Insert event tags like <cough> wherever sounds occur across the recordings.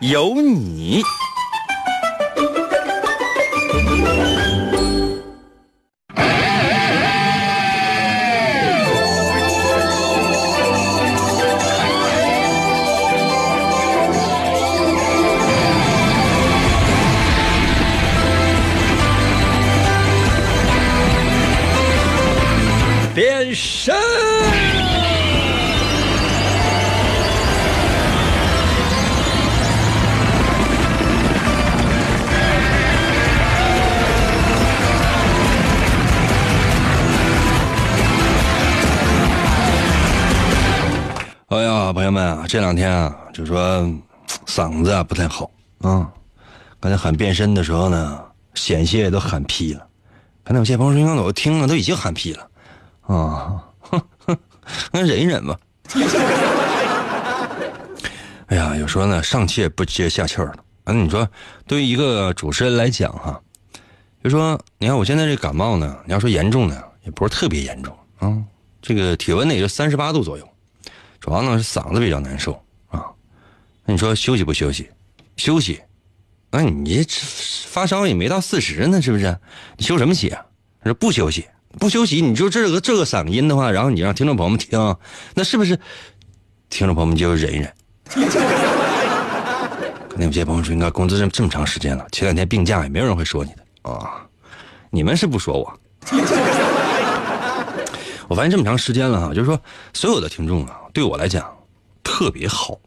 有你。朋友们啊，这两天啊，就说嗓子啊不太好啊。刚才喊变身的时候呢，险些都喊劈了。刚才有些朋友说，我听了都已经喊劈了啊，哼哼，那忍一忍吧。<laughs> 哎呀，有时候呢，上气不接下气儿了。啊，你说，对于一个主持人来讲哈，就说你看我现在这感冒呢，你要说严重呢，也不是特别严重啊。这个体温呢也就三十八度左右。主要是嗓子比较难受啊，那你说休息不休息？休息，那你发烧也没到四十呢，是不是？你休什么息啊？他说不休息，不休息，你就这个这个嗓音的话，然后你让听众朋友们听，那是不是？听众朋友们就忍一忍。<laughs> 可能有些朋友说，应该工作这么这么长时间了，前两天病假也没有人会说你的啊，你们是不说我。我发现这么长时间了哈，就是说所有的听众啊，对我来讲特别好。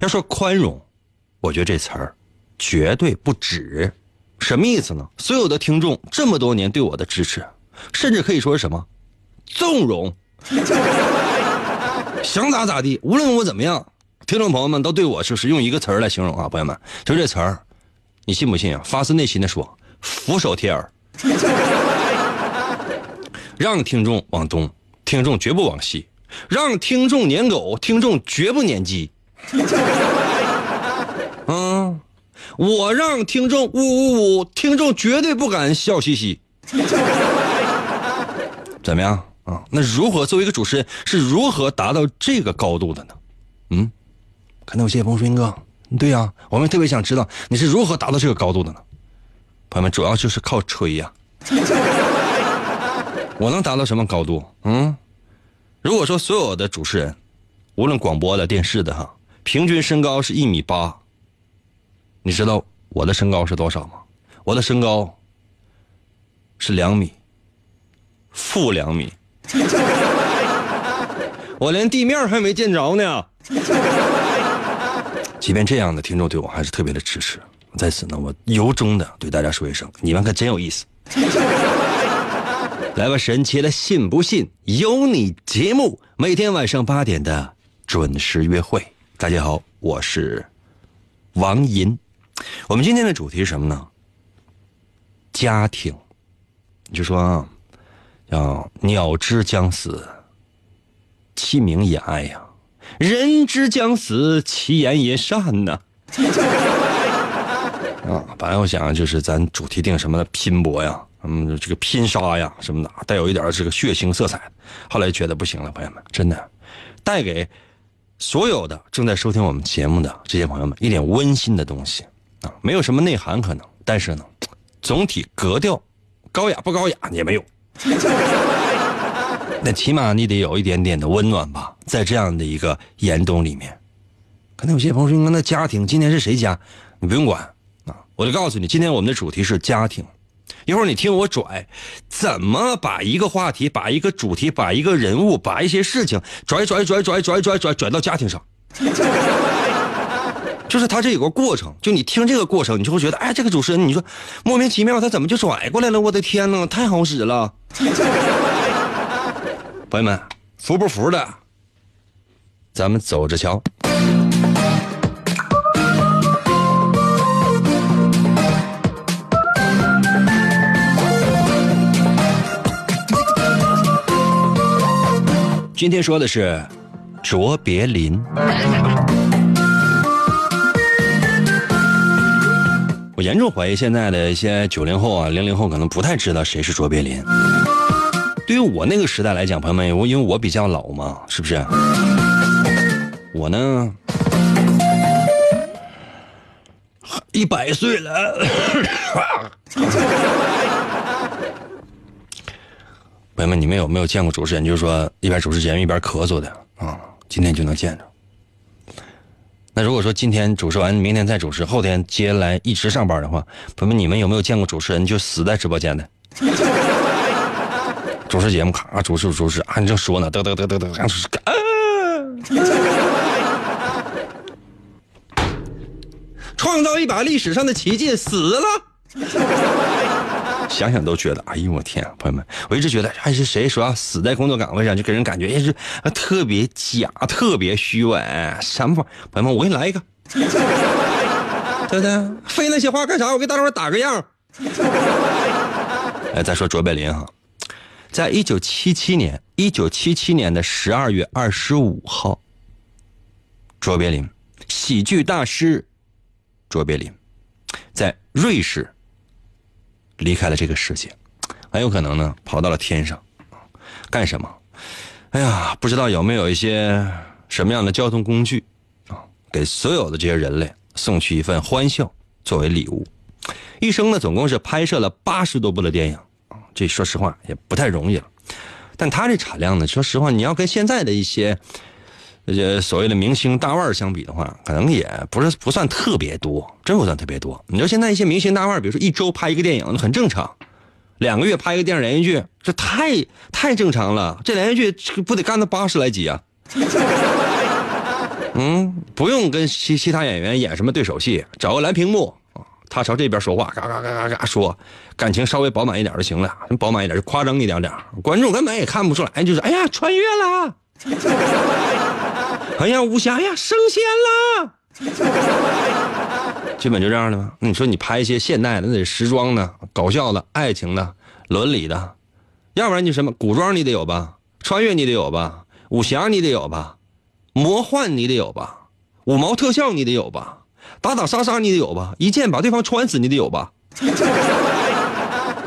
要说宽容，我觉得这词儿绝对不止。什么意思呢？所有的听众这么多年对我的支持，甚至可以说是什么纵容，想咋咋地，无论我怎么样，听众朋友们都对我就是用一个词儿来形容啊，朋友们，就这词儿，你信不信啊？发自内心的说，俯首帖耳。让听众往东，听众绝不往西；让听众撵狗，听众绝不撵鸡。嗯，<laughs> 我让听众呜呜呜，听众绝对不敢笑嘻嘻。<laughs> 怎么样啊？那如何作为一个主持人是如何达到这个高度的呢？嗯，可能有些朋友说：“哥，对呀，我们特别想知道你是如何达到这个高度的呢？”朋友们，主要就是靠吹呀。我能达到什么高度？嗯，如果说所有的主持人，无论广播的、电视的，哈，平均身高是一米八，你知道我的身高是多少吗？我的身高是两米，负两米，<laughs> 我连地面还没见着呢。<laughs> 即便这样的听众对我还是特别的支持，在此呢，我由衷的对大家说一声，你们可真有意思。来吧，神奇的信不信由你节目，每天晚上八点的准时约会。大家好，我是王银。我们今天的主题是什么呢？家庭。就说啊，叫鸟之将死，其鸣也哀呀；人之将死，其言也善呐。<laughs> 本来我想就是咱主题定什么的拼搏呀。嗯，这个拼杀呀什么的，带有一点这个血腥色彩。后来觉得不行了，朋友们，真的，带给所有的正在收听我们节目的这些朋友们一点温馨的东西啊，没有什么内涵可能，但是呢，总体格调高雅不高雅也没有。<laughs> 那起码你得有一点点的温暖吧，在这样的一个严冬里面。可能有些朋友说：“那家庭今天是谁家？你不用管啊！”我就告诉你，今天我们的主题是家庭。一会儿你听我拽，怎么把一个话题、把一个主题、把一个人物、把一些事情拽拽拽拽拽拽拽拽到家庭上，就是他这有个过程。就你听这个过程，你就会觉得，哎，这个主持人，你说莫名其妙，他怎么就拽过来了？我的天呐，太好使了！<laughs> 朋友们，服不服的？咱们走着瞧。今天说的是卓别林。<laughs> 我严重怀疑现在的一些九零后啊、零零后可能不太知道谁是卓别林。对于我那个时代来讲，朋友们，我因为我比较老嘛，是不是？我呢，一百岁了。<laughs> 朋友们，你们有没有见过主持人，就是说一边主持节目一边咳嗽的啊？今天就能见着。那如果说今天主持完，明天再主持，后天接下来一直上班的话，朋友们，你们有没有见过主持人就死在直播间的？<laughs> 主持节目，咔，主持主持，啊，你正说呢，嘚嘚嘚嘚嘚，啊！<laughs> 创造一把历史上的奇迹，死了。想想都觉得，哎呦我天！朋友们，我一直觉得，还是谁说要死在工作岗位上，就给人感觉也是特别假、特别虚伪。什么？朋友们，我给你来一个，对不对？废那些话干啥？我给大伙打个样。哎，再说卓别林哈，在一九七七年，一九七七年的十二月二十五号，卓别林，喜剧大师卓别林，在瑞士。离开了这个世界，很有可能呢跑到了天上，干什么？哎呀，不知道有没有一些什么样的交通工具啊，给所有的这些人类送去一份欢笑作为礼物。一生呢，总共是拍摄了八十多部的电影啊，这说实话也不太容易了。但他这产量呢，说实话，你要跟现在的一些。这些所谓的明星大腕相比的话，可能也不是不算特别多，真不算特别多。你说现在一些明星大腕，比如说一周拍一个电影，很正常；两个月拍一个电视连续剧，这太太正常了。这连续剧不得干到八十来集啊？<laughs> 嗯，不用跟其其他演员演什么对手戏，找个蓝屏幕他朝这边说话，嘎嘎嘎嘎嘎说，感情稍微饱满一点就行了，饱满一点就夸张一点点，观众根本也看不出来，就是哎呀穿越了。<laughs> 哎呀，武侠呀，升仙了，基本就这样的吗？那你说你拍一些现代的，那得时装的、搞笑的、爱情的、伦理的，要不然你什么古装你得有吧，穿越你得有吧，武侠你得有吧，魔幻你得有吧，五毛特效你得有吧，打打杀杀你得有吧，一剑把对方穿死你得有吧？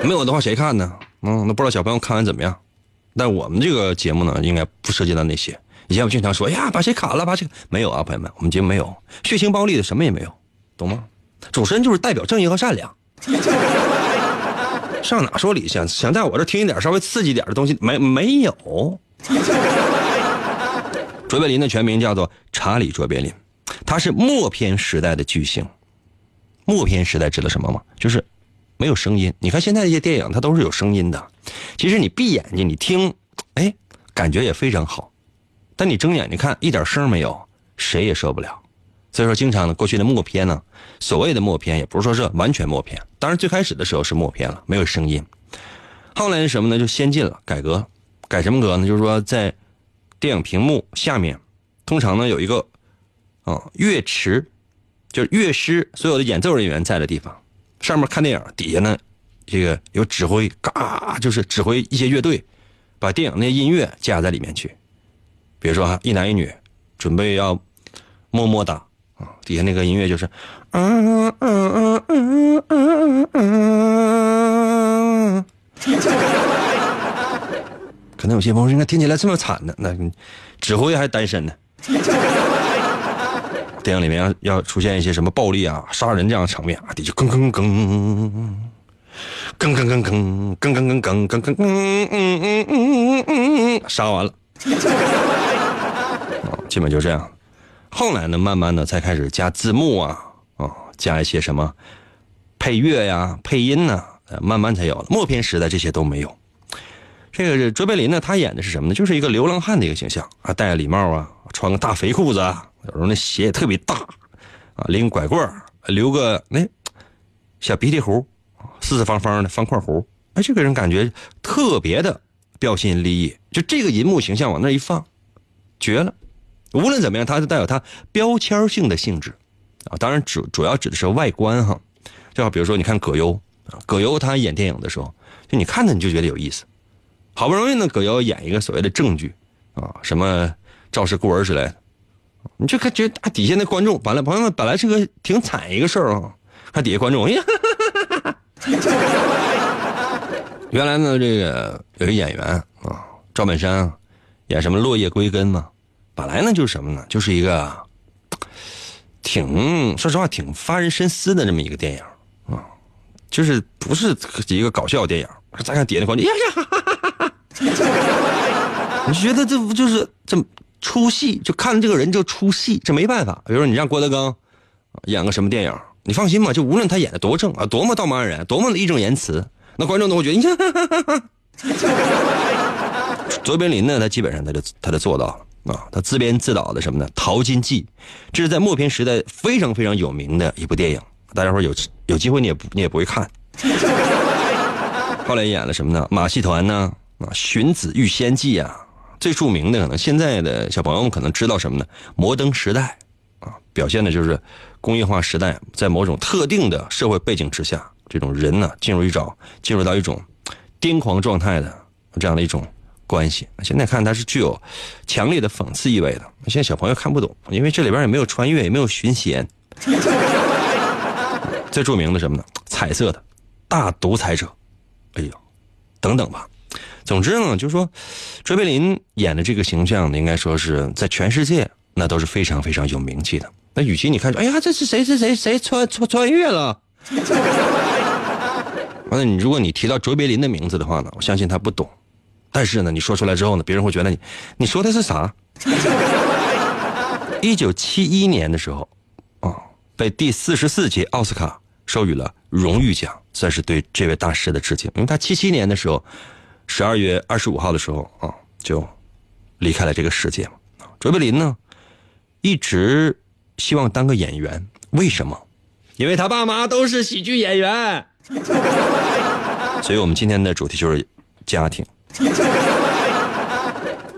没有的话谁看呢？嗯，那不知道小朋友看完怎么样？但我们这个节目呢，应该不涉及到那些。以前我经常说，呀，把谁砍了？把这没有啊，朋友们，我们节目没有血腥暴力的，什么也没有，懂吗？主持人就是代表正义和善良。上哪说理去？想在我这听一点稍微刺激点的东西，没没有。卓别林的全名叫做查理·卓别林，他是默片时代的巨星。默片时代指的什么吗？就是没有声音。你看现在一些电影，它都是有声音的。其实你闭眼睛你听，哎，感觉也非常好。但你睁眼睛看，一点声没有，谁也受不了。所以说，经常呢，过去的默片呢，所谓的默片，也不是说是完全默片。当然，最开始的时候是默片了，没有声音。后来是什么呢？就先进了，改革，改什么革呢？就是说，在电影屏幕下面，通常呢有一个啊乐池，就是乐师，所有的演奏人员在的地方。上面看电影，底下呢这个有指挥，嘎，就是指挥一些乐队，把电影那音乐加在里面去。比如说哈，一男一女准备要么么哒啊，底下那个音乐就是嗯嗯嗯嗯嗯嗯，可能有些朋友应该听起来这么惨的，那指挥还单身呢。电影里面要要出现一些什么暴力啊、杀人这样的场面啊，底下吭吭吭，吭吭吭吭吭吭吭吭吭吭吭吭，嗯嗯嗯嗯嗯，杀完了。基本就这样，后来呢，慢慢的才开始加字幕啊，啊，加一些什么配乐呀、配音呢，慢慢才有了。默片时代这些都没有。这个是卓别林呢，他演的是什么呢？就是一个流浪汉的一个形象啊，戴个礼帽啊，穿个大肥裤子，有时候那鞋也特别大啊，拎拐棍留个那小鼻涕胡，四四方方的方块胡，哎，这个人感觉特别的标新立异，就这个银幕形象往那一放，绝了。无论怎么样，它是带有它标签性的性质，啊，当然主主要指的是外观哈，就好比如说你看葛优啊，葛优他演电影的时候，就你看他你就觉得有意思，好不容易呢葛优演一个所谓的正剧，啊，什么赵氏孤儿之类的。你就看觉啊，底下那观众，完了，朋友们本来是个挺惨一个事儿啊，看底下观众，哎呀，<laughs> 原来呢，这个有一演员啊，赵本山演什么《落叶归根》嘛，本来呢就是什么呢，就是一个挺说实话挺发人深思的这么一个电影啊，就是不是一个搞笑电影。再看底下的观众，呀呀，<laughs> 你觉得这不就是这出戏？就看这个人就出戏，这没办法。比如说你让郭德纲演个什么电影，你放心吧，就无论他演的多正啊，多么道貌岸然，多么的义正言辞。那观众都会觉得，你看，卓别林呢，他基本上他就他就做到了啊，他自编自导的什么呢？《淘金记》，这是在默片时代非常非常有名的一部电影。大家伙有有机会你也不你也不会看。后来演了什么呢？马戏团呢？啊，《荀子遇仙记》啊，最著名的可能现在的小朋友们可能知道什么呢？摩登时代，啊，表现的就是工业化时代在某种特定的社会背景之下。这种人呢，进入一种进入到一种癫狂状态的这样的一种关系。现在看它是具有强烈的讽刺意味的。现在小朋友看不懂，因为这里边也没有穿越，也没有寻仙。<laughs> 最著名的什么呢？彩色的大独裁者，哎呦，等等吧。总之呢，就是说，卓别林演的这个形象，应该说是在全世界那都是非常非常有名气的。那与其你看，哎呀，这是谁谁谁谁穿穿穿越了？完了，你如果你提到卓别林的名字的话呢，我相信他不懂。但是呢，你说出来之后呢，别人会觉得你你说的是啥？一九七一年的时候，啊，被第四十四届奥斯卡授予了荣誉奖，算是对这位大师的致敬。因为他七七年的时候，十二月二十五号的时候啊，就离开了这个世界嘛。卓别林呢，一直希望当个演员，为什么？因为他爸妈都是喜剧演员，<laughs> 所以我们今天的主题就是家庭。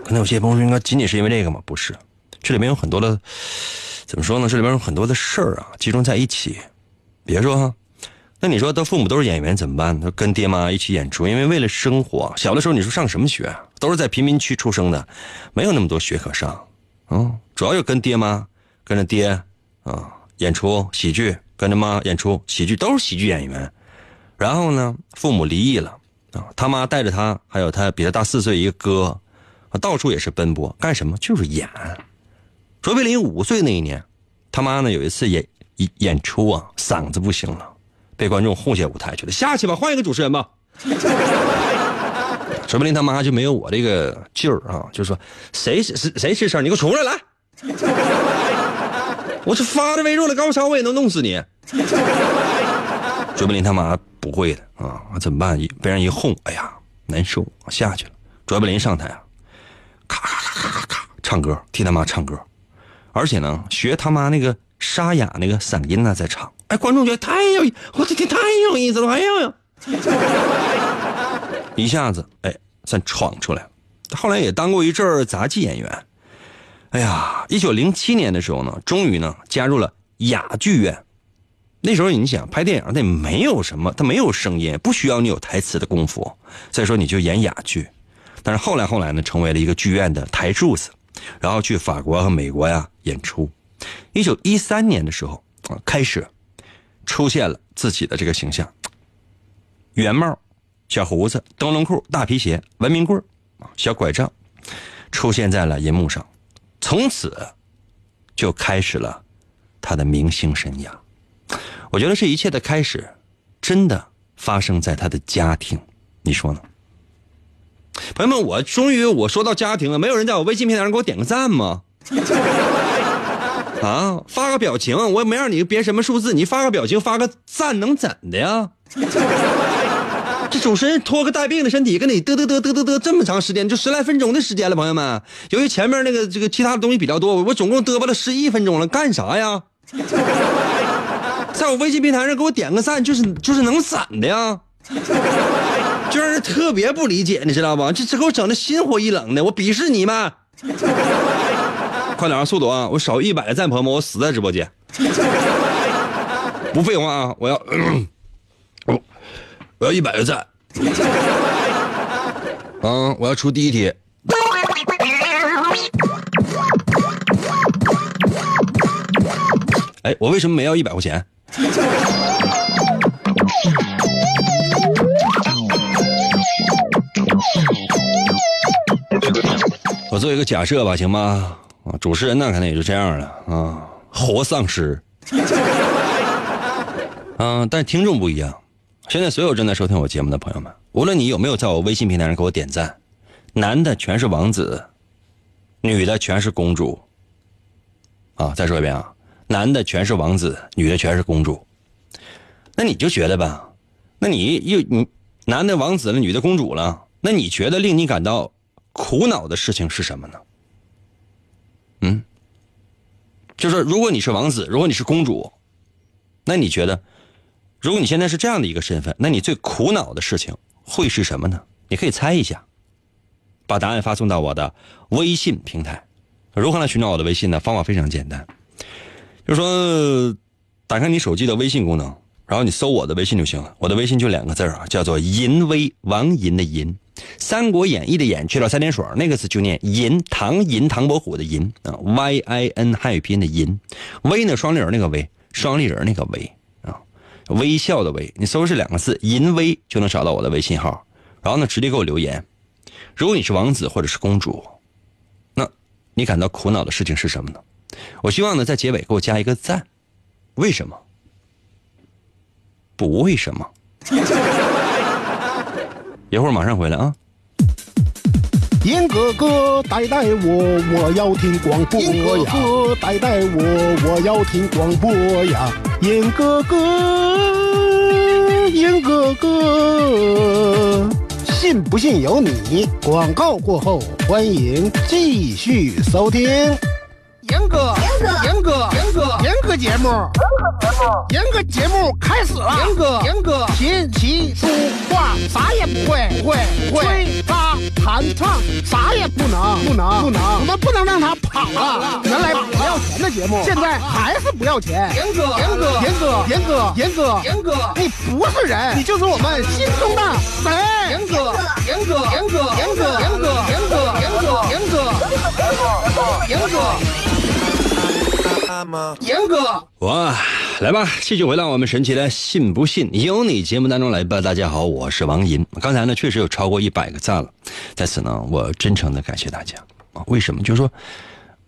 可能有些朋友说，应该仅仅是因为这个吗？不是，这里面有很多的，怎么说呢？这里面有很多的事儿啊，集中在一起。别说哈，那你说他父母都是演员怎么办？他跟爹妈一起演出，因为为了生活。小的时候你说上什么学？都是在贫民区出生的，没有那么多学可上。嗯，主要就跟爹妈，跟着爹啊演出喜剧。跟着妈演出喜剧，都是喜剧演员。然后呢，父母离异了啊，他妈带着他，还有他比他大四岁一个哥，到处也是奔波，干什么？就是演。卓别林五岁那一年，他妈呢有一次演演出啊，嗓子不行了，被观众轰下舞台，去了，下去吧，换一个主持人吧。卓别林他妈就没有我这个劲儿啊，就说谁谁谁吱声，你给我出来来。<laughs> 我是发的微弱的高烧，我也能弄死你。卓别林他妈不会的啊，怎么办？被人一哄，哎呀，难受，下去了。卓别林上台啊，咔咔咔咔咔咔唱歌，替他妈唱歌，而且呢，学他妈那个沙哑那个嗓音呢在唱。哎，观众觉得太有，我的天，太有意思了，哎呦呦！<laughs> 一下子，哎，算闯出来了。后来也当过一阵杂技演员。哎呀，一九零七年的时候呢，终于呢加入了哑剧院。那时候你想拍电影，那没有什么，他没有声音，不需要你有台词的功夫。再说你就演哑剧。但是后来后来呢，成为了一个剧院的台柱子，然后去法国和美国呀演出。一九一三年的时候啊，开始出现了自己的这个形象：圆帽、小胡子、灯笼裤、大皮鞋、文明棍小拐杖，出现在了银幕上。从此，就开始了他的明星生涯。我觉得这一切的开始，真的发生在他的家庭。你说呢？朋友们，我终于我说到家庭了，没有人在我微信平台上给我点个赞吗？<laughs> 啊，发个表情，我也没让你编什么数字，你发个表情，发个赞，能怎的呀？<laughs> 这主持人拖个带病的身体，跟你嘚嘚嘚嘚嘚嘚这么长时间，就十来分钟的时间了，朋友们。由于前面那个这个其他的东西比较多，我总共嘚吧了十一分钟了，干啥呀？<laughs> 在我微信平台上给我点个赞，就是就是能怎的呀？就让人特别不理解，你知道吧？这这给我整的心灰意冷的，我鄙视你们！快点啊，速度啊！我少一百个赞，朋友们，我死在直播间。<laughs> 不废话啊，我要。<clears throat> 我要一百个赞，嗯！<laughs> 我要出第一题。哎，我为什么没要一百块钱？我做一个假设吧，行吗？啊，主持人那可能也就这样了啊，活丧尸。嗯，但是听众不一样。现在所有正在收听我节目的朋友们，无论你有没有在我微信平台上给我点赞，男的全是王子，女的全是公主。啊，再说一遍啊，男的全是王子，女的全是公主。那你就觉得吧，那你又你男的王子了，女的公主了，那你觉得令你感到苦恼的事情是什么呢？嗯，就是如果你是王子，如果你是公主，那你觉得，如果你现在是这样的一个身份，那你最苦恼的事情会是什么呢？你可以猜一下，把答案发送到我的微信平台。如何来寻找我的微信呢？方法非常简单，就是说，打开你手机的微信功能，然后你搜我的微信就行了。我的微信就两个字啊，叫做“淫威”，王银的银，《三国演义》的演去了三点水，那个字就念银，唐银，唐伯虎的银啊，Y I N 汉语拼音的银，威呢双立人那个威，双立人那个威啊，微笑的微，你搜这两个字“淫威”就能找到我的微信号，然后呢直接给我留言。如果你是王子或者是公主。那你感到苦恼的事情是什么呢？我希望呢，在结尾给我加一个赞。为什么？不为什么？<laughs> 一会儿马上回来啊！严哥哥带带我，我要听广播呀！严哥哥带带我，我要听广播呀！严哥哥，严哥哥。信不信由你。广告过后，欢迎继续收听。严哥，严哥，严哥，节目，严哥节目开始了。严哥，严哥，琴棋书画啥也不会，不会，不会。吹拉弹唱啥也不能，不能，不能。我们不能让他跑了。原来不要钱的节目，现在还是不要钱。严哥，严哥，严哥，严哥，严哥，严哥，你不是人，你就是我们心中的神。严哥，严哥，严哥，严哥，严哥，严哥，严哥，严哥，严哥。严哥，哇，来吧，继续回到我们神奇的“信不信由你”节目当中来吧。大家好，我是王银。刚才呢，确实有超过一百个赞了，在此呢，我真诚的感谢大家啊。为什么？就是说，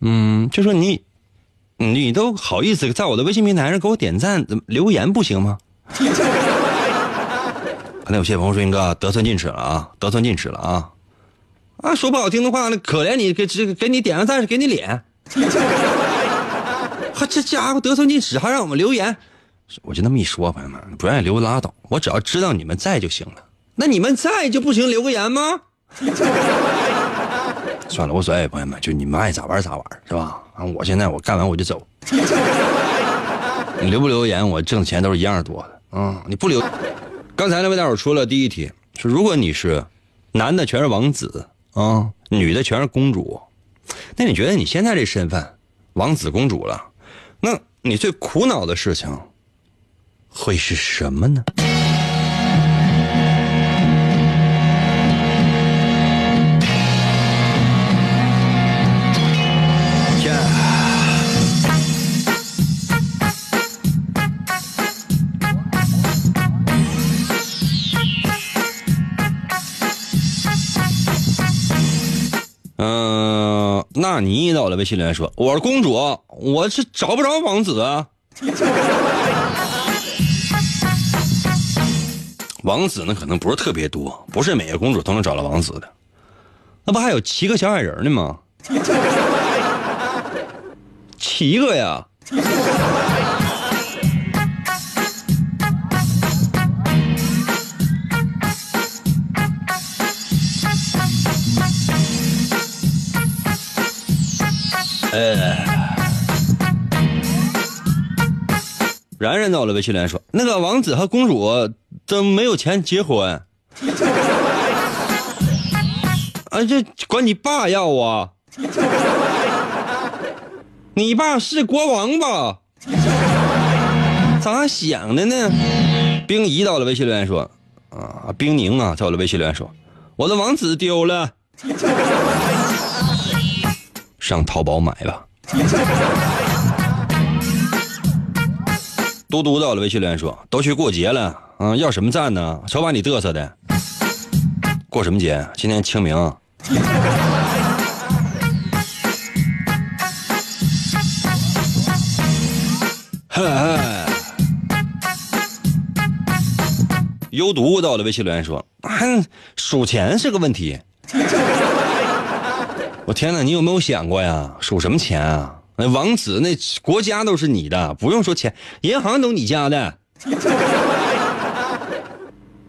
嗯，就说你，你都好意思在我的微信平台上给我点赞、留言不行吗？<laughs> 可能有些朋友说：“英哥得寸进尺了啊，得寸进尺了啊！”啊，说不好听的话，那可怜你给这个给你点个赞是给你脸。他这家伙得寸进尺，还让我们留言，我就那么一说，朋友们不愿意留拉倒，我只要知道你们在就行了。那你们在就不行留个言吗？<laughs> 算了，无所谓，朋友们，就你们爱咋玩咋玩，是吧？啊，我现在我干完我就走。<laughs> 你留不留言，我挣钱都是一样多的啊！你不留，刚才那位大伙说了第一题，说如果你是男的全是王子啊，女的全是公主，那你觉得你现在这身份，王子公主了？那你最苦恼的事情会是什么呢？那你到了微信留言说：“我是公主，我是找不着王子啊。王子呢，可能不是特别多，不是每个公主都能找到王子的。那不还有七个小矮人呢吗？七个呀！呃，然然到了微信留言说：“那个王子和公主都没有钱结婚，啊，这管你爸要啊！你爸是国王吧？咋想的呢？”冰怡到了微信留言说：“啊，冰宁啊，在我的微信留言说，我的王子丢了。”上淘宝买吧。<laughs> 嘟嘟到了微信留言说：“都去过节了，嗯，要什么赞呢？瞅把你嘚瑟的。过什么节？今天清明。<laughs> 嗨，有毒到了微信留言说：“还数钱是个问题。”我天哪，你有没有想过呀？数什么钱啊？那王子，那国家都是你的，不用说钱，银行都你家的。<laughs>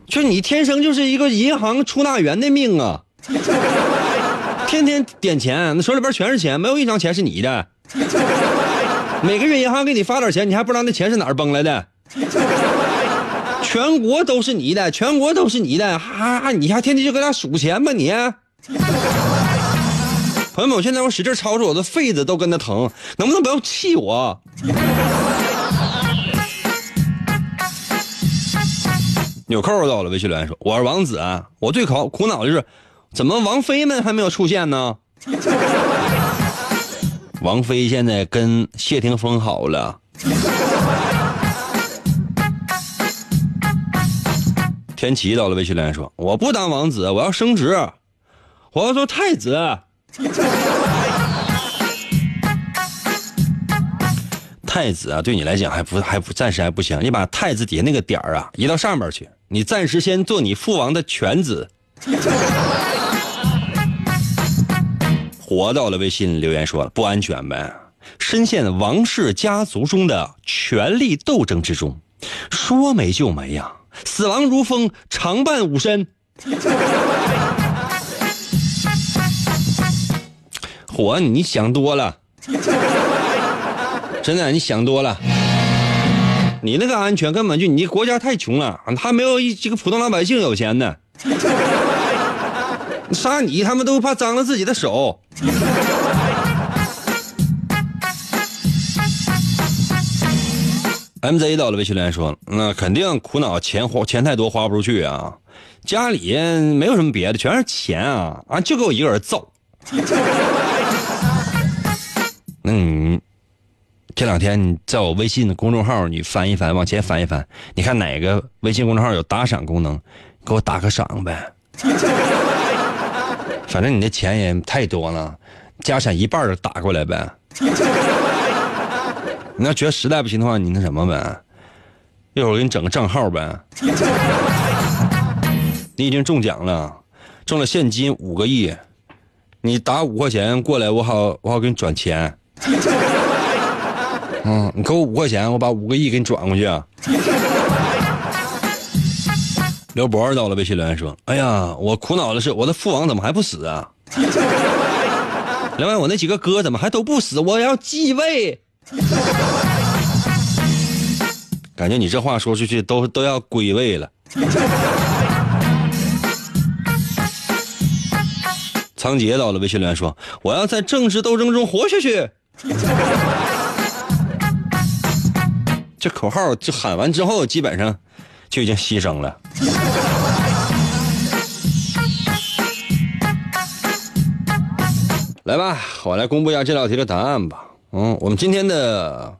就你天生就是一个银行出纳员的命啊！天天点钱，那手里边全是钱，没有一张钱是你的。每个月银行给你发点钱，你还不知道那钱是哪儿崩来的。全国都是你的，全国都是你的，哈，你还天天就搁那数钱吧你？朋友们，我现在我使劲操作，我的肺子都跟着疼，能不能不要气我？纽扣到了，微信留言说：“我是王子，我最考苦恼的是，怎么王菲们还没有出现呢？” <laughs> 王菲现在跟谢霆锋好了。天琪到了，微信留言说：“我不当王子，我要升职，我要做太子。”太子啊，对你来讲还不还不暂时还不行，你把太子底下那个点儿啊移到上面去，你暂时先做你父王的犬子。活到了，微信留言说了不安全呗，深陷王室家族中的权力斗争之中，说没就没呀，死亡如风，常伴吾身。火，你想多了，真的，你想多了。你那个安全根本就你国家太穷了，还没有一几个普通老百姓有钱呢。杀你，他们都怕脏了自己的手。MZ 到了，微信留言说：“那肯定苦恼，钱花钱太多，花不出去啊。家里没有什么别的，全是钱啊啊，就给我一个人造。那你这两天你在我微信的公众号，你翻一翻，往前翻一翻，你看哪个微信公众号有打赏功能，给我打个赏呗。<laughs> 反正你的钱也太多了，家产一半都打过来呗。<laughs> 你要觉得实在不行的话，你那什么呗，一会儿我给你整个账号呗。<laughs> 你已经中奖了，中了现金五个亿，你打五块钱过来，我好我好给你转钱。<laughs> 嗯，你给我五块钱，我把五个亿给你转过去啊。<laughs> 刘博到了，微信留言说：“哎呀，我苦恼的是，我的父王怎么还不死啊？<laughs> 另外，我那几个哥怎么还都不死？我要继位。”感觉你这话说出去都都要归位了。仓颉到了，微信留言说：“我要在政治斗争中活下去。” <laughs> 这口号就喊完之后，基本上就已经牺牲了。来吧，我来公布一下这道题的答案吧。嗯，我们今天的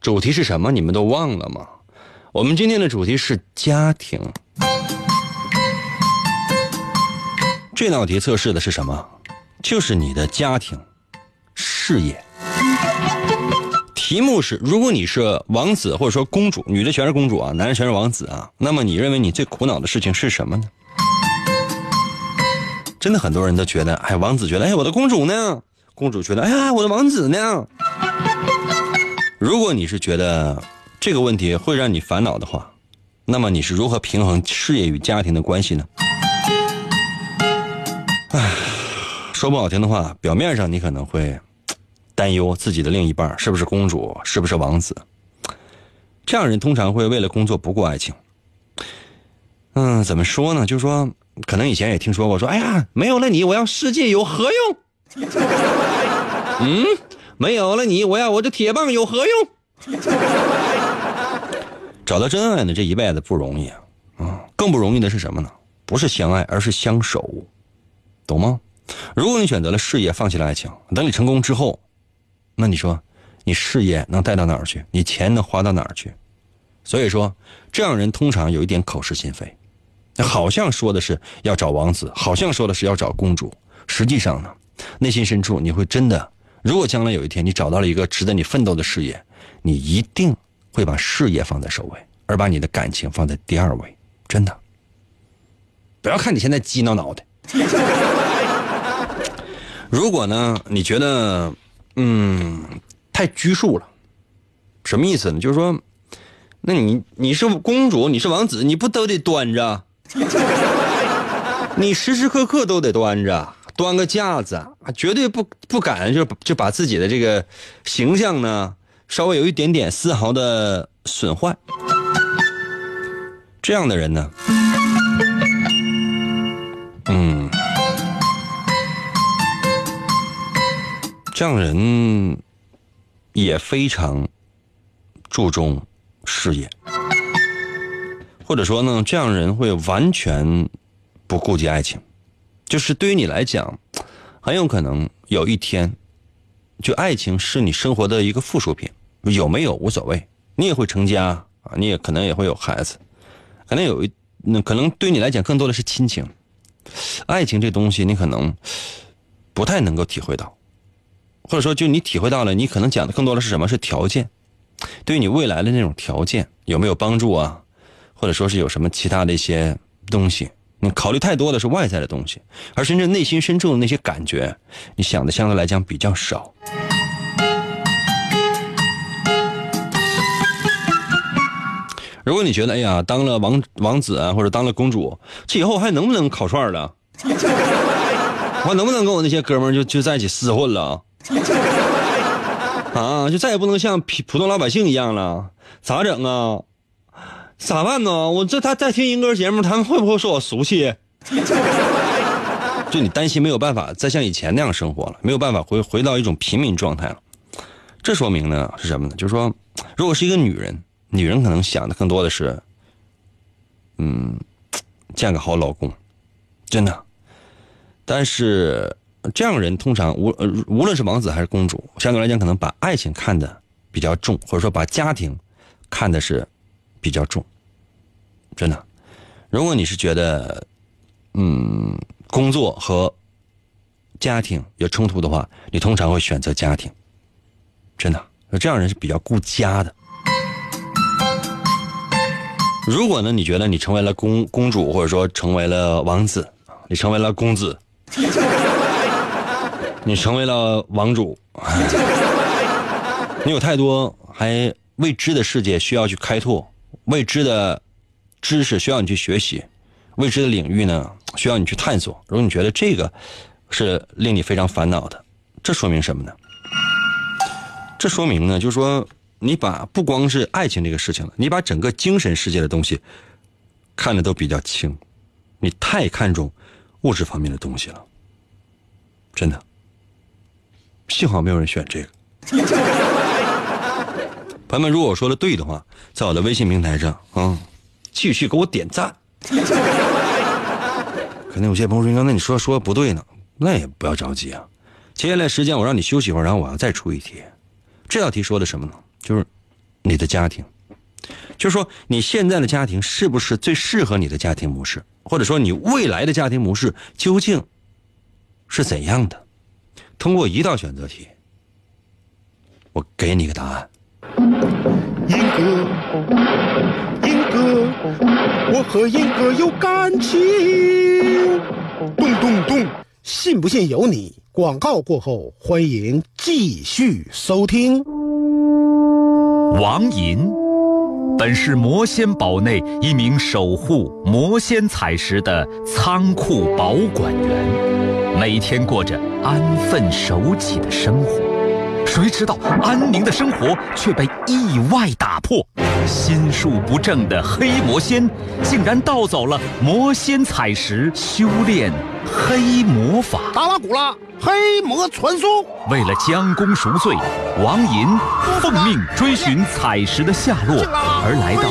主题是什么？你们都忘了吗？我们今天的主题是家庭。这道题测试的是什么？就是你的家庭、事业。题目是：如果你是王子或者说公主，女的全是公主啊，男人全是王子啊，那么你认为你最苦恼的事情是什么呢？真的很多人都觉得，哎，王子觉得，哎，我的公主呢？公主觉得，哎呀，我的王子呢？如果你是觉得这个问题会让你烦恼的话，那么你是如何平衡事业与家庭的关系呢？哎，说不好听的话，表面上你可能会担忧自己的另一半是不是公主，是不是王子。这样人通常会为了工作不顾爱情。嗯，怎么说呢？就是说，可能以前也听说过，说，哎呀，没有了你，我要世界有何用？嗯，没有了你，我要我这铁棒有何用？找到真爱呢，这一辈子不容易啊！啊，更不容易的是什么呢？不是相爱，而是相守，懂吗？如果你选择了事业，放弃了爱情，等你成功之后，那你说，你事业能带到哪儿去？你钱能花到哪儿去？所以说，这样人通常有一点口是心非，好像说的是要找王子，好像说的是要找公主，实际上呢，内心深处你会真的，如果将来有一天你找到了一个值得你奋斗的事业，你一定会把事业放在首位，而把你的感情放在第二位，真的。不要看你现在鸡挠挠的。<laughs> 如果呢，你觉得嗯太拘束了，什么意思呢？就是说，那你你是公主，你是王子，你不都得端着？<laughs> 你时时刻刻都得端着，端个架子，绝对不不敢就就把自己的这个形象呢稍微有一点点丝毫的损坏。这样的人呢？嗯，这样人也非常注重事业，或者说呢，这样人会完全不顾及爱情，就是对于你来讲，很有可能有一天，就爱情是你生活的一个附属品，有没有无所谓，你也会成家啊，你也可能也会有孩子，可能有一那可能对你来讲更多的是亲情。爱情这东西，你可能不太能够体会到，或者说，就你体会到了，你可能讲的更多的是什么？是条件，对于你未来的那种条件有没有帮助啊？或者说是有什么其他的一些东西？你考虑太多的是外在的东西，而真正内心深处的那些感觉，你想的相对来讲比较少。如果你觉得哎呀，当了王王子啊，或者当了公主，这以后还能不能烤串了？<laughs> 我能不能跟我那些哥们就就在一起厮混了？<laughs> 啊，就再也不能像普普通老百姓一样了？咋整啊？咋办呢？我这他在听音歌节目，他们会不会说我俗气？<laughs> 就你担心没有办法再像以前那样生活了，没有办法回回到一种平民状态了。这说明呢是什么呢？就是说，如果是一个女人。女人可能想的更多的是，嗯，<tsk> 嫁个好老公，真的。但是这样人通常无呃无论是王子还是公主，相对来讲可能把爱情看的比较重，或者说把家庭看的是比较重，真的。如果你是觉得嗯工作和家庭有冲突的话，你通常会选择家庭，真的。这样人是比较顾家的。如果呢？你觉得你成为了公公主，或者说成为了王子，你成为了公子，你成为了王主，<laughs> 你有太多还未知的世界需要去开拓，未知的知识需要你去学习，未知的领域呢需要你去探索。如果你觉得这个是令你非常烦恼的，这说明什么呢？这说明呢，就是说。你把不光是爱情这个事情了，你把整个精神世界的东西看的都比较轻，你太看重物质方面的东西了，真的。幸好没有人选这个。<laughs> 朋友们，如果我说的对的话，在我的微信平台上啊，继续给我点赞。可能有些朋友说：“那你说说不对呢？”那也不要着急啊。接下来时间我让你休息一会儿，然后我要再出一题。这道题说的什么呢？就是你的家庭，就是说你现在的家庭是不是最适合你的家庭模式，或者说你未来的家庭模式究竟是怎样的？通过一道选择题，我给你个答案。英哥，英哥，我和英哥有感情。咚咚咚，信不信由你。广告过后，欢迎继续收听。王银，本是魔仙堡内一名守护魔仙彩石的仓库保管员，每天过着安分守己的生活。谁知道安宁的生活却被意外打破，心术不正的黑魔仙竟然盗走了魔仙彩石，修炼黑魔法。达拉古拉。黑魔传说，为了将功赎罪，王银奉命追寻彩石的下落，而来到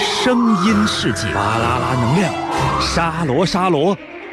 声音世界。巴啦啦能量，沙罗沙罗，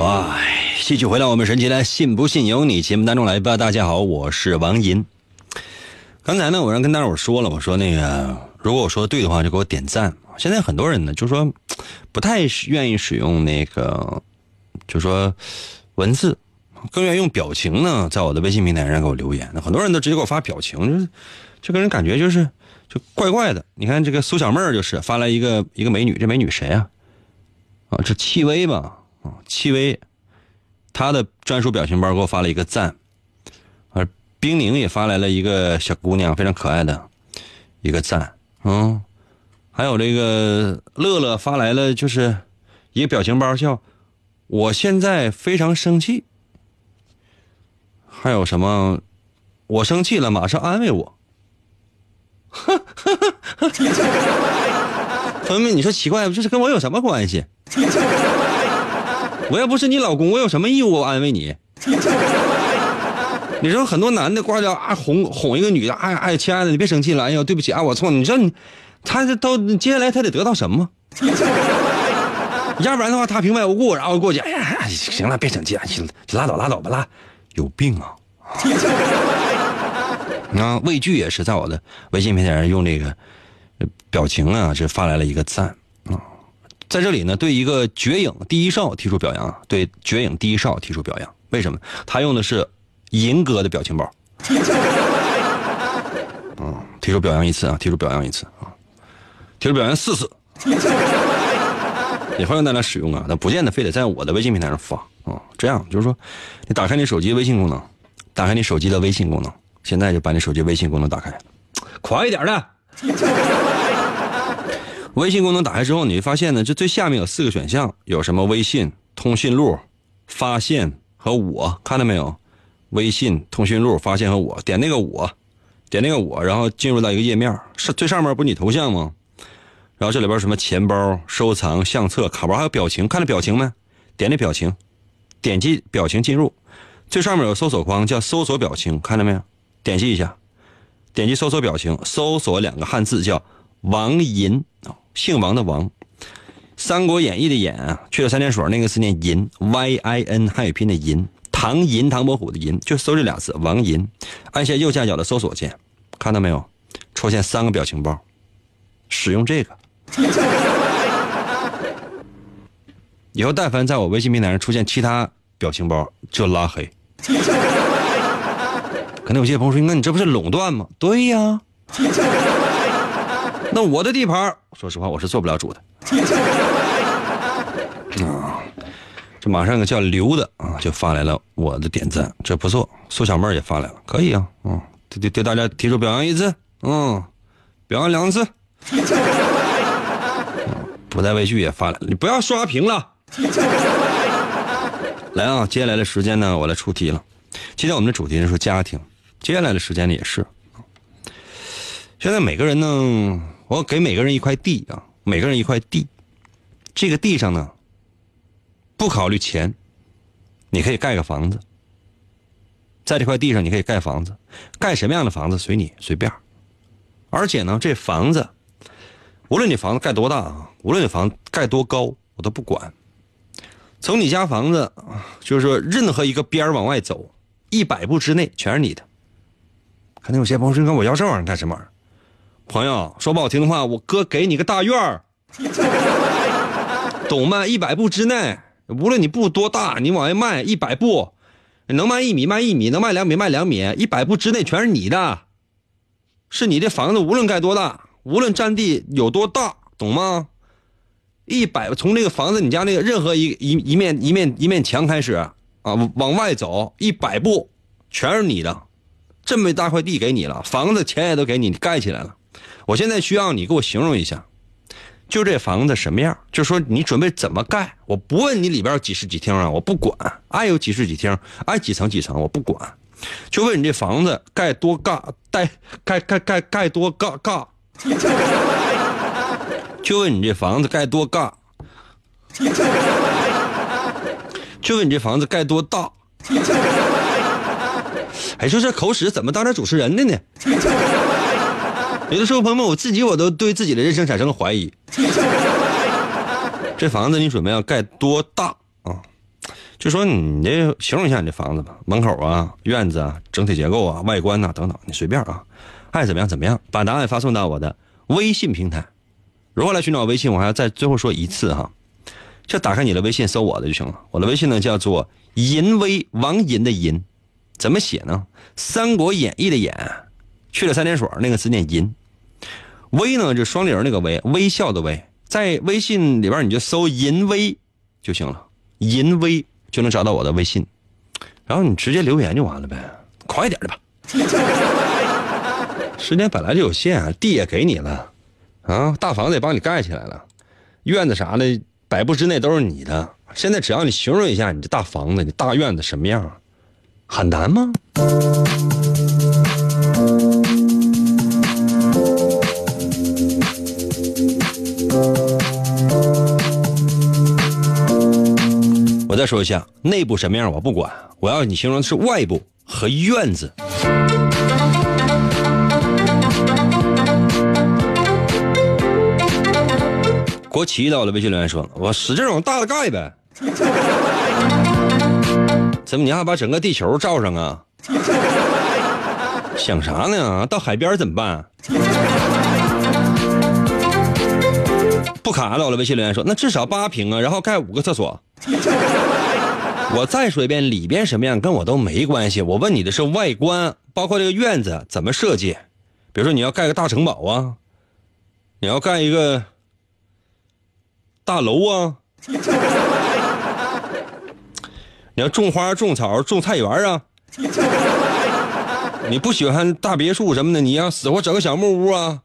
哇，继续回到我们神奇的“信不信由你”节目当中来吧。大家好，我是王银。刚才呢，我让跟大伙说了，我说那个，如果我说的对的话，就给我点赞。现在很多人呢，就说不太愿意使用那个，就说文字，更愿意用表情呢，在我的微信平台上给我留言。很多人都直接给我发表情，就是这个人感觉就是就怪怪的。你看这个苏小妹儿就是发来一个一个美女，这美女谁啊？啊，这戚薇吧？啊，戚薇，她的专属表情包给我发了一个赞，而冰宁也发来了一个小姑娘非常可爱的一个赞，嗯，还有这个乐乐发来了就是一个表情包，叫“我现在非常生气”，还有什么“我生气了，马上安慰我”，<laughs> 朋友们，你说奇怪不？这是跟我有什么关系？我要不是你老公，我有什么义务安慰你？你说很多男的挂掉啊哄哄一个女的，哎哎，亲爱的，你别生气了，哎呦，对不起啊，我错。你说你，他这都接下来他得得到什么？要不然的话，他平白无故然后过去，哎呀，行了，别生气了，行，拉倒拉倒吧，拉，有病啊！<laughs> 啊，畏惧也是在我的微信平台上用这个表情啊，这发来了一个赞。在这里呢，对一个绝影第一少提出表扬，对绝影第一少提出表扬。为什么？他用的是银哥的表情包。嗯，提出表扬一次啊，提出表扬一次啊，提出表扬四次。也欢迎大家使用啊，那不见得非得在我的微信平台上发啊。这样就是说，你打开你手机微信功能，打开你手机的微信功能，现在就把你手机微信功能打开，快一点的。微信功能打开之后，你会发现呢，这最下面有四个选项，有什么微信、通讯录、发现和我，看到没有？微信、通讯录、发现和我，点那个我，点那个我，然后进入到一个页面，是最上面不是你头像吗？然后这里边什么钱包、收藏、相册、卡包，还有表情，看到表情没？点那表情，点击表情进入，最上面有搜索框叫搜索表情，看到没有？点击一下，点击搜索表情，搜索两个汉字叫王银。姓王的王，《三国演义》的演啊，去了三点水那个字念银，Y I N 汉语拼的银，唐银唐伯虎的银，就搜这俩字王银，按下右下角的搜索键，看到没有？出现三个表情包，使用这个。<laughs> 以后但凡在我微信平台上出现其他表情包，就拉黑。可能有些朋友说：“那你这不是垄断吗？”对呀。那我的地盘，说实话，我是做不了主的。<laughs> 啊，这马上个叫刘的啊，就发来了我的点赞，这不错。苏小妹也发来了，可以啊，嗯，对对对，大家提出表扬一次，嗯，表扬两次。<laughs> 不带畏惧也发来了，你不要刷屏了。<laughs> 来啊，接下来的时间呢，我来出题了。今天我们的主题是说家庭，接下来的时间呢也是。现在每个人呢。我给每个人一块地啊，每个人一块地，这个地上呢，不考虑钱，你可以盖个房子，在这块地上你可以盖房子，盖什么样的房子随你随便，而且呢，这房子，无论你房子盖多大啊，无论你房子盖多高，我都不管，从你家房子，就是说任何一个边往外走，一百步之内全是你的。可能有些朋友说：“我要这玩意儿干什么玩意儿？”朋友说不好听的话，我哥给你个大院儿，懂吗？一百步之内，无论你步多大，你往外迈一百步，能迈一米迈一米，能迈两米迈两米，一百步之内全是你的，是你的房子，无论盖多大，无论占地有多大，懂吗？一百从这个房子你家那个任何一一一面一面一面墙开始啊，往外走一百步，全是你的，这么一大块地给你了，房子钱也都给你，你盖起来了。我现在需要你给我形容一下，就这房子什么样，就说你准备怎么盖，我不问你里边有几室几厅啊，我不管，爱有几室几厅，爱几层几层，我不管，就问你这房子盖多尬，盖盖盖盖盖多尬尬，<laughs> 就问你这房子盖多尬，<laughs> 就问你这房子盖多大。<laughs> 哎，说这口齿怎么当这主持人的呢？有的时候，朋友们，我自己我都对自己的人生产生了怀疑。这房子你准备要盖多大啊？就说你这形容一下你这房子吧，门口啊、院子啊、整体结构啊、外观呐、等等，你随便啊，爱怎么样怎么样，把答案发送到我的微信平台。如何来寻找微信？我还要再最后说一次哈，就打开你的微信搜我的就行了。我的微信呢叫做银威王银的银，怎么写呢？《三国演义》的演，去了三点水那个字念银。微呢，就双零那个微，微笑的微，在微信里边你就搜“银微”就行了，“银微”就能找到我的微信，然后你直接留言就完了呗，快点的吧。<laughs> 时间本来就有限，地也给你了，啊，大房子也帮你盖起来了，院子啥的百步之内都是你的。现在只要你形容一下你这大房子、你大院子什么样，很难吗？再说一下，内部什么样我不管，我要你形容的是外部和院子。国旗到了，微信留言说：“我使劲往大了盖呗。”怎么你还把整个地球罩上啊？想啥呢？到海边怎么办？不卡到了，微信留言说：“那至少八平啊，然后盖五个厕所。”我再说一遍，里边什么样跟我都没关系。我问你的是外观，包括这个院子怎么设计。比如说你要盖个大城堡啊，你要盖一个大楼啊，<laughs> 你要种花、种草、种菜园啊。你不喜欢大别墅什么的，你要死活整个小木屋啊，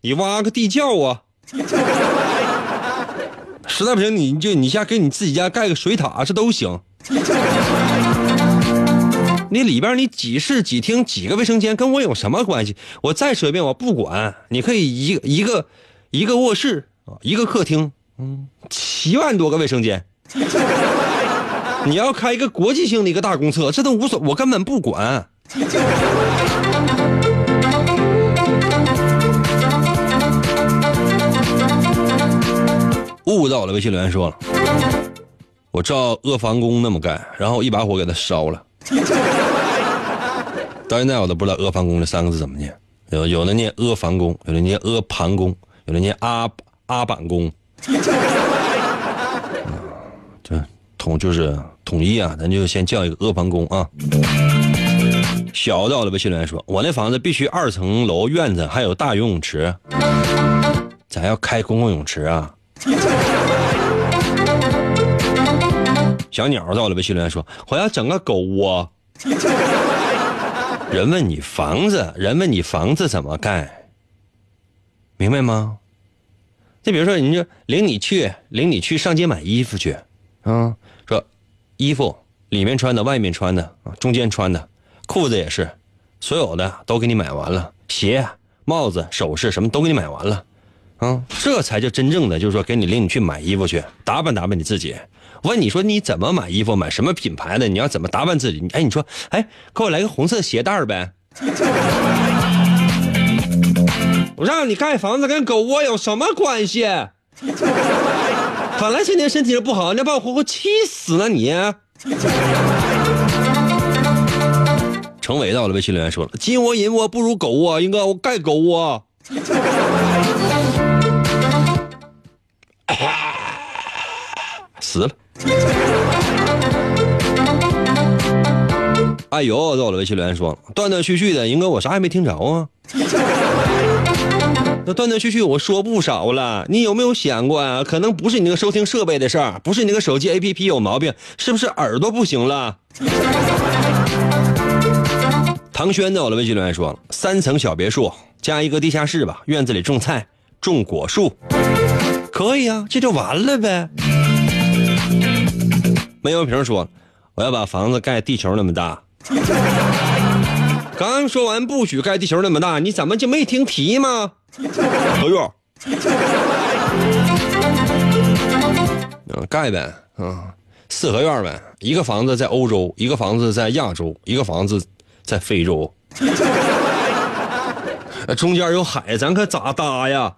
你挖个地窖啊。<laughs> 实在不行，你就你家给你自己家盖个水塔，这都行。<laughs> 你里边你几室几厅几个卫生间跟我有什么关系？我再说一遍，我不管。你可以一个一个一个卧室啊，一个客厅，嗯，七万多个卫生间。你要开一个国际性的一个大公厕，这都无所，我根本不管。悟到了，微信留言说了，我照阿房宫那么干，然后一把火给它烧了。到现在我都不知道阿房宫这三个字怎么念，有有的念阿房宫，有的念阿盘宫，有的念阿阿板宫。这统就是统一啊，咱就先叫一个阿房宫啊。小到了，微信留言说，我那房子必须二层楼，院子还有大游泳池，咱要开公共泳池啊。小鸟到了，微信留言说：“我要整个狗窝。<laughs> ”人问你房子，人问你房子怎么盖，明白吗？就比如说，你就领你去，领你去上街买衣服去，啊，说衣服里面穿的、外面穿的啊、中间穿的，裤子也是，所有的都给你买完了，鞋、帽子、首饰什么都给你买完了。啊，这才叫真正的，就是说给你领你去买衣服去，打扮打扮你自己。问你说你怎么买衣服，买什么品牌的？你要怎么打扮自己？哎，你说，哎，给我来个红色鞋带呗。<laughs> 我让你盖房子跟狗窝有什么关系？本来今天身体就不好，你要把我活活气死了你。成伟到了，微信留言说了：金窝银窝不如狗窝，英哥我盖狗窝。<laughs> 死了！哎呦，在我的微信留言说，断断续续的，英哥我啥也没听着啊。那断断续续我说不少了，你有没有想过啊？可能不是你那个收听设备的事儿，不是你那个手机 APP 有毛病，是不是耳朵不行了？唐轩在我的微信留言说，三层小别墅加一个地下室吧，院子里种菜，种果树。可以啊，这就完了呗。闷油瓶说：“我要把房子盖地球那么大。”刚说完不许盖地球那么大，你怎么就没听题吗？何月，嗯，盖呗，嗯，四合院呗，一个房子在欧洲，一个房子在亚洲，一个房子在非洲，<laughs> 中间有海，咱可咋搭呀？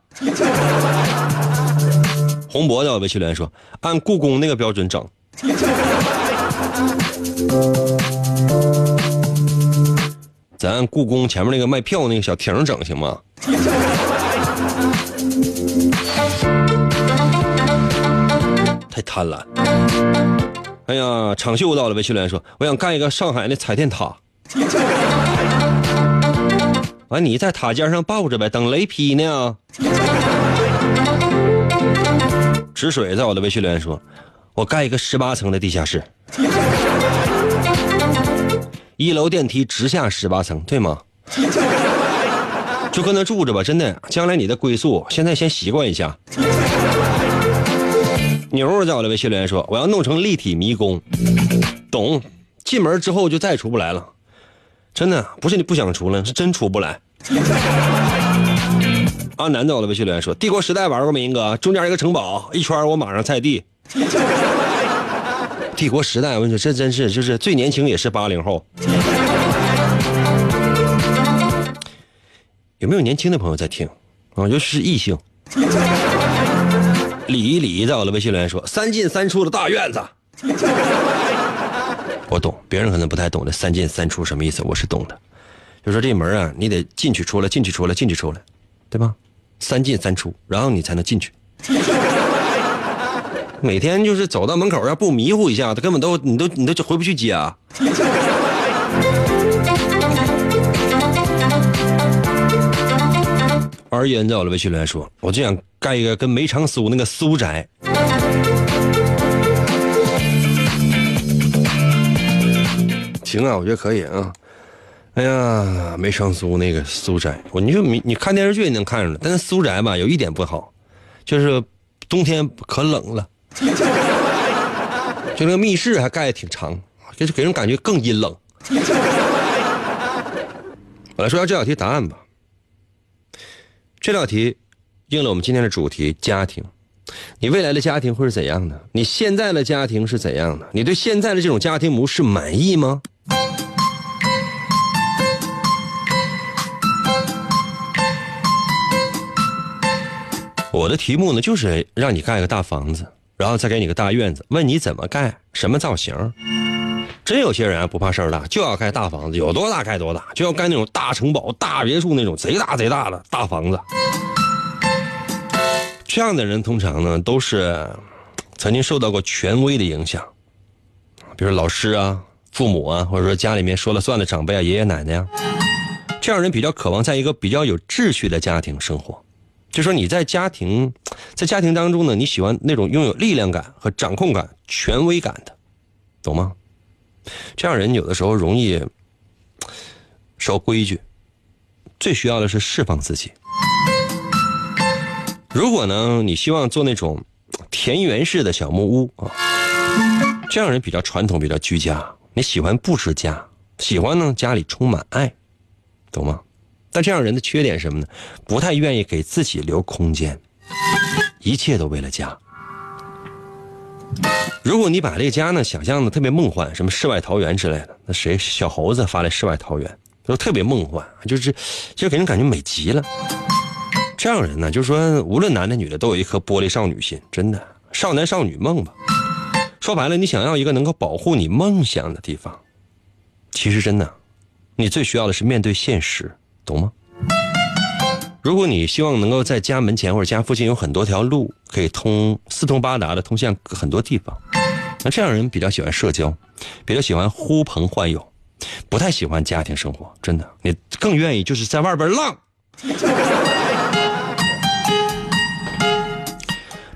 红脖子微信留言说，按故宫那个标准整。<laughs> 咱故宫前面那个卖票那个小亭整行吗？<laughs> 太贪婪！哎呀，长袖到了，魏秀莲说：“我想干一个上海的彩电塔。<laughs> ”完，你在塔尖上抱着呗，等雷劈呢。止水在我的微信留言说：“我盖一个十八层的地下室。”一楼电梯直下十八层，对吗？就搁那住着吧，真的，将来你的归宿，现在先习惯一下。牛在我的微信留言说：“我要弄成立体迷宫，懂？进门之后就再也出不来了，真的不是你不想出来，是真出不来。”阿南在我的微信留言说：“帝国时代玩过没，英哥？中间一个城堡，一圈我马上菜地。” <laughs> 帝国时代，我跟你说，这真是就是最年轻也是八零后。有没有年轻的朋友在听？啊，尤其是异性。李李在我的微信留言说：“三进三出的大院子。<laughs> ”我懂，别人可能不太懂这“三进三出”什么意思，我是懂的。就说这门啊，你得进去出来，进去出来，进去出来，对吧？三进三出，然后你才能进去。每天就是走到门口，要不迷糊一下，他根本都你都你都回不去家。<laughs> 而言在我的微信留言说：“我就想盖一个跟梅长苏那个苏宅。”行啊，我觉得可以啊。哎呀，梅长苏那个苏宅，我你说你你看电视剧也能看出来，但是苏宅吧有一点不好，就是冬天可冷了。<laughs> 就那个密室还盖的挺长，就是给人感觉更阴冷。<laughs> 我来说下这道题答案吧。这道题应了我们今天的主题：家庭。你未来的家庭会是怎样的？你现在的家庭是怎样的？你对现在的这种家庭模式满意吗？我的题目呢，就是让你盖个大房子。然后再给你个大院子，问你怎么盖，什么造型？真有些人不怕事儿大，就要盖大房子，有多大盖多大，就要盖那种大城堡、大别墅那种贼大贼大的大房子。这样的人通常呢都是曾经受到过权威的影响，比如老师啊、父母啊，或者说家里面说了算的长辈啊、爷爷奶奶呀。这样人比较渴望在一个比较有秩序的家庭生活。就说你在家庭，在家庭当中呢，你喜欢那种拥有力量感和掌控感、权威感的，懂吗？这样人有的时候容易守规矩，最需要的是释放自己。如果呢，你希望做那种田园式的小木屋啊，这样人比较传统，比较居家。你喜欢布置家，喜欢呢家里充满爱，懂吗？但这样人的缺点什么呢？不太愿意给自己留空间，一切都为了家。如果你把这个家呢想象的特别梦幻，什么世外桃源之类的，那谁小猴子发来世外桃源，都特别梦幻，就是就给人感觉美极了。这样人呢，就是说无论男的女的都有一颗玻璃少女心，真的少男少女梦吧。说白了，你想要一个能够保护你梦想的地方，其实真的，你最需要的是面对现实。懂吗？如果你希望能够在家门前或者家附近有很多条路可以通四通八达的通向很多地方，那这样人比较喜欢社交，比较喜欢呼朋唤友，不太喜欢家庭生活。真的，你更愿意就是在外边浪。<laughs>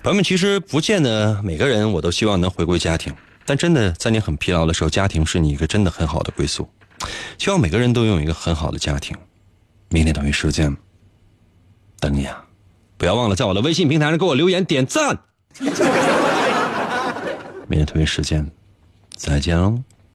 朋友们，其实不见得每个人我都希望能回归家庭，但真的在你很疲劳的时候，家庭是你一个真的很好的归宿。希望每个人都拥有一个很好的家庭。明天同一时间，等你啊。不要忘了在我的微信平台上给我留言点赞。<laughs> 明天同一时间，再见喽。